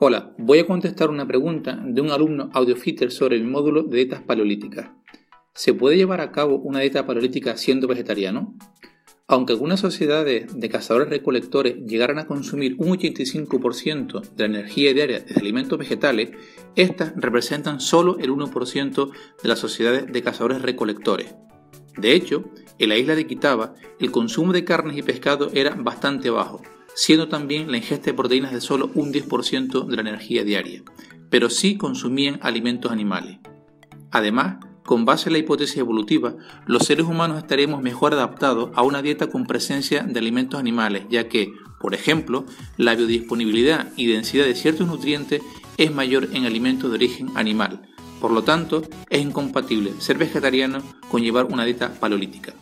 Hola, voy a contestar una pregunta de un alumno audiofitter sobre el módulo de dietas paleolíticas. ¿Se puede llevar a cabo una dieta paleolítica siendo vegetariano? Aunque algunas sociedades de cazadores-recolectores llegaran a consumir un 85% de la energía diaria de alimentos vegetales, estas representan solo el 1% de las sociedades de cazadores-recolectores. De hecho, en la isla de Quitaba, el consumo de carnes y pescado era bastante bajo, siendo también la ingesta de proteínas de solo un 10% de la energía diaria, pero sí consumían alimentos animales. Además, con base en la hipótesis evolutiva, los seres humanos estaremos mejor adaptados a una dieta con presencia de alimentos animales, ya que, por ejemplo, la biodisponibilidad y densidad de ciertos nutrientes es mayor en alimentos de origen animal. Por lo tanto, es incompatible ser vegetariano con llevar una dieta paleolítica.